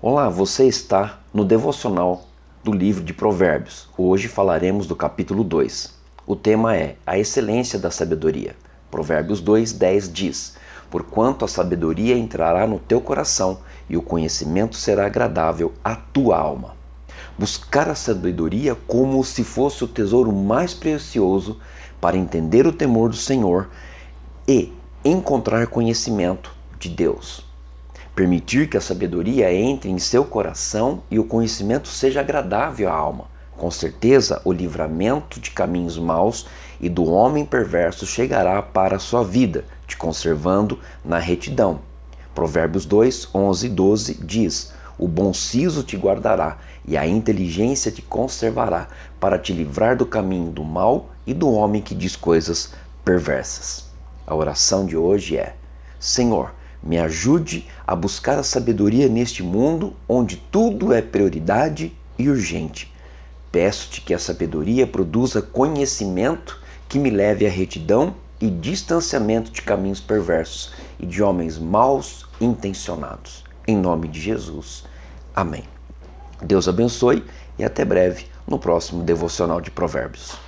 Olá, você está no devocional do livro de Provérbios. Hoje falaremos do capítulo 2. O tema é a excelência da sabedoria. Provérbios 2, 10 diz: Porquanto a sabedoria entrará no teu coração e o conhecimento será agradável à tua alma. Buscar a sabedoria como se fosse o tesouro mais precioso para entender o temor do Senhor e encontrar conhecimento de Deus permitir que a sabedoria entre em seu coração e o conhecimento seja agradável à alma. Com certeza, o livramento de caminhos maus e do homem perverso chegará para a sua vida, te conservando na retidão. Provérbios 2, 11 e 12 diz: O bom siso te guardará e a inteligência te conservará, para te livrar do caminho do mal e do homem que diz coisas perversas. A oração de hoje é: Senhor, me ajude a buscar a sabedoria neste mundo onde tudo é prioridade e urgente. Peço-te que a sabedoria produza conhecimento que me leve à retidão e distanciamento de caminhos perversos e de homens maus intencionados. Em nome de Jesus. Amém. Deus abençoe e até breve no próximo devocional de Provérbios.